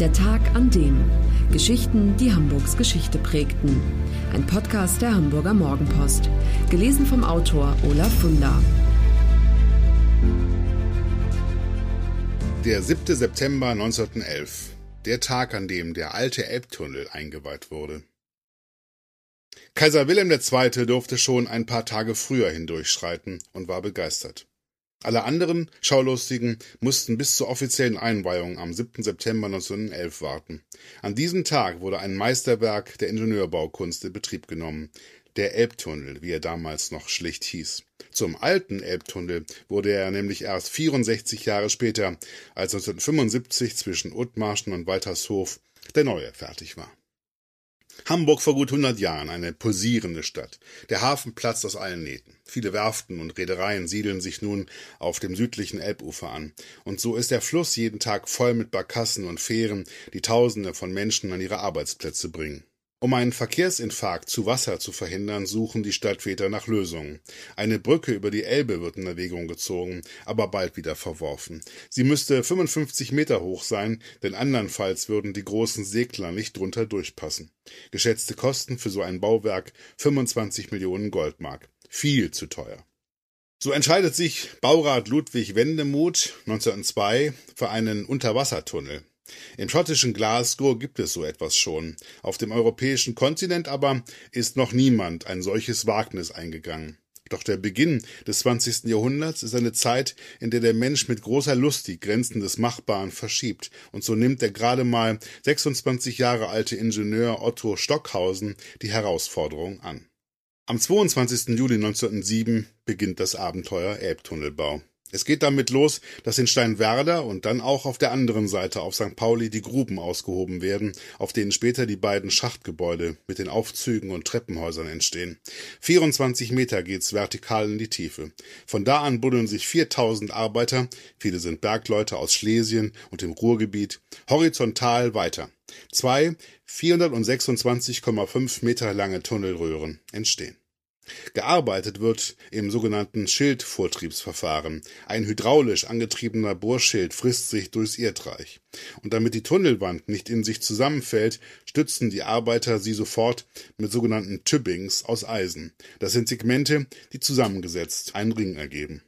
Der Tag an dem. Geschichten, die Hamburgs Geschichte prägten. Ein Podcast der Hamburger Morgenpost. Gelesen vom Autor Olaf Funder. Der 7. September 1911. Der Tag, an dem der alte Elbtunnel eingeweiht wurde. Kaiser Wilhelm II. durfte schon ein paar Tage früher hindurchschreiten und war begeistert. Alle anderen Schaulustigen mussten bis zur offiziellen Einweihung am 7. September 1911 warten. An diesem Tag wurde ein Meisterwerk der Ingenieurbaukunst in Betrieb genommen, der Elbtunnel, wie er damals noch schlicht hieß. Zum alten Elbtunnel wurde er nämlich erst 64 Jahre später, als 1975 zwischen Othmarschen und Waltershof der neue fertig war. Hamburg vor gut 100 Jahren, eine pulsierende Stadt. Der Hafen platzt aus allen Nähten. Viele Werften und Reedereien siedeln sich nun auf dem südlichen Elbufer an. Und so ist der Fluss jeden Tag voll mit Barkassen und Fähren, die Tausende von Menschen an ihre Arbeitsplätze bringen. Um einen Verkehrsinfarkt zu Wasser zu verhindern, suchen die Stadtväter nach Lösungen. Eine Brücke über die Elbe wird in Erwägung gezogen, aber bald wieder verworfen. Sie müsste 55 Meter hoch sein, denn andernfalls würden die großen Segler nicht drunter durchpassen. Geschätzte Kosten für so ein Bauwerk 25 Millionen Goldmark. Viel zu teuer. So entscheidet sich Baurat Ludwig Wendemuth 1902 für einen Unterwassertunnel. Im schottischen Glasgow gibt es so etwas schon. Auf dem europäischen Kontinent aber ist noch niemand ein solches Wagnis eingegangen. Doch der Beginn des 20. Jahrhunderts ist eine Zeit, in der der Mensch mit großer Lust die Grenzen des Machbaren verschiebt, und so nimmt der gerade mal 26 Jahre alte Ingenieur Otto Stockhausen die Herausforderung an. Am 22. Juli 1907 beginnt das Abenteuer Elbtunnelbau. Es geht damit los, dass in Steinwerder und dann auch auf der anderen Seite auf St. Pauli die Gruben ausgehoben werden, auf denen später die beiden Schachtgebäude mit den Aufzügen und Treppenhäusern entstehen. 24 Meter geht's vertikal in die Tiefe. Von da an buddeln sich 4000 Arbeiter, viele sind Bergleute aus Schlesien und dem Ruhrgebiet, horizontal weiter. Zwei 426,5 Meter lange Tunnelröhren entstehen. Gearbeitet wird im sogenannten Schildvortriebsverfahren. Ein hydraulisch angetriebener Bohrschild frisst sich durchs Erdreich. Und damit die Tunnelwand nicht in sich zusammenfällt, stützen die Arbeiter sie sofort mit sogenannten Tübbings aus Eisen. Das sind Segmente, die zusammengesetzt einen Ring ergeben.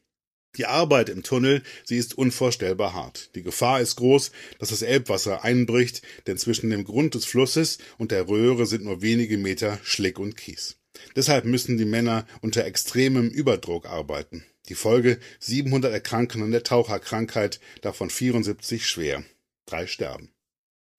Die Arbeit im Tunnel, sie ist unvorstellbar hart. Die Gefahr ist groß, dass das Elbwasser einbricht, denn zwischen dem Grund des Flusses und der Röhre sind nur wenige Meter Schlick und Kies. Deshalb müssen die Männer unter extremem Überdruck arbeiten. Die Folge 700 Erkranken an der Taucherkrankheit, davon 74 schwer. Drei sterben.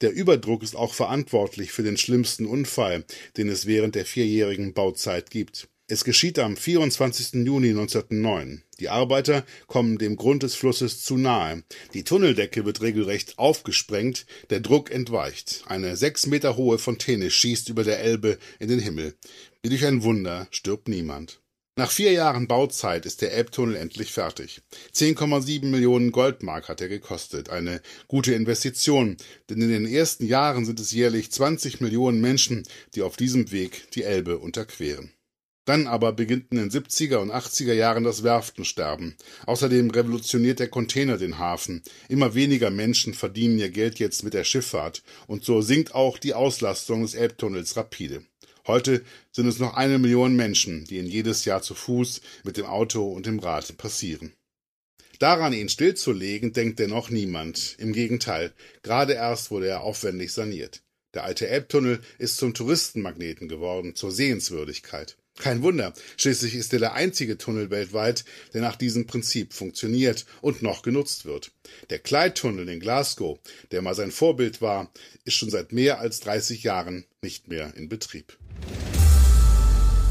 Der Überdruck ist auch verantwortlich für den schlimmsten Unfall, den es während der vierjährigen Bauzeit gibt. Es geschieht am 24. Juni 1909. Die Arbeiter kommen dem Grund des Flusses zu nahe. Die Tunneldecke wird regelrecht aufgesprengt, der Druck entweicht. Eine sechs Meter hohe Fontäne schießt über der Elbe in den Himmel. Wie durch ein Wunder stirbt niemand. Nach vier Jahren Bauzeit ist der Elbtunnel endlich fertig. 10,7 Millionen Goldmark hat er gekostet. Eine gute Investition, denn in den ersten Jahren sind es jährlich 20 Millionen Menschen, die auf diesem Weg die Elbe unterqueren. Dann aber beginnt in den 70er und 80er Jahren das Werftensterben. Außerdem revolutioniert der Container den Hafen. Immer weniger Menschen verdienen ihr Geld jetzt mit der Schifffahrt und so sinkt auch die Auslastung des Elbtunnels rapide. Heute sind es noch eine Million Menschen, die ihn jedes Jahr zu Fuß, mit dem Auto und dem Rad passieren. Daran, ihn stillzulegen, denkt dennoch niemand. Im Gegenteil, gerade erst wurde er aufwendig saniert. Der alte Elbtunnel ist zum Touristenmagneten geworden, zur Sehenswürdigkeit. Kein Wunder, schließlich ist er der einzige Tunnel weltweit, der nach diesem Prinzip funktioniert und noch genutzt wird. Der Clyde-Tunnel in Glasgow, der mal sein Vorbild war, ist schon seit mehr als 30 Jahren nicht mehr in Betrieb.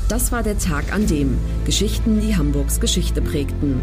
Das war der Tag an dem Geschichten, die Hamburgs Geschichte prägten.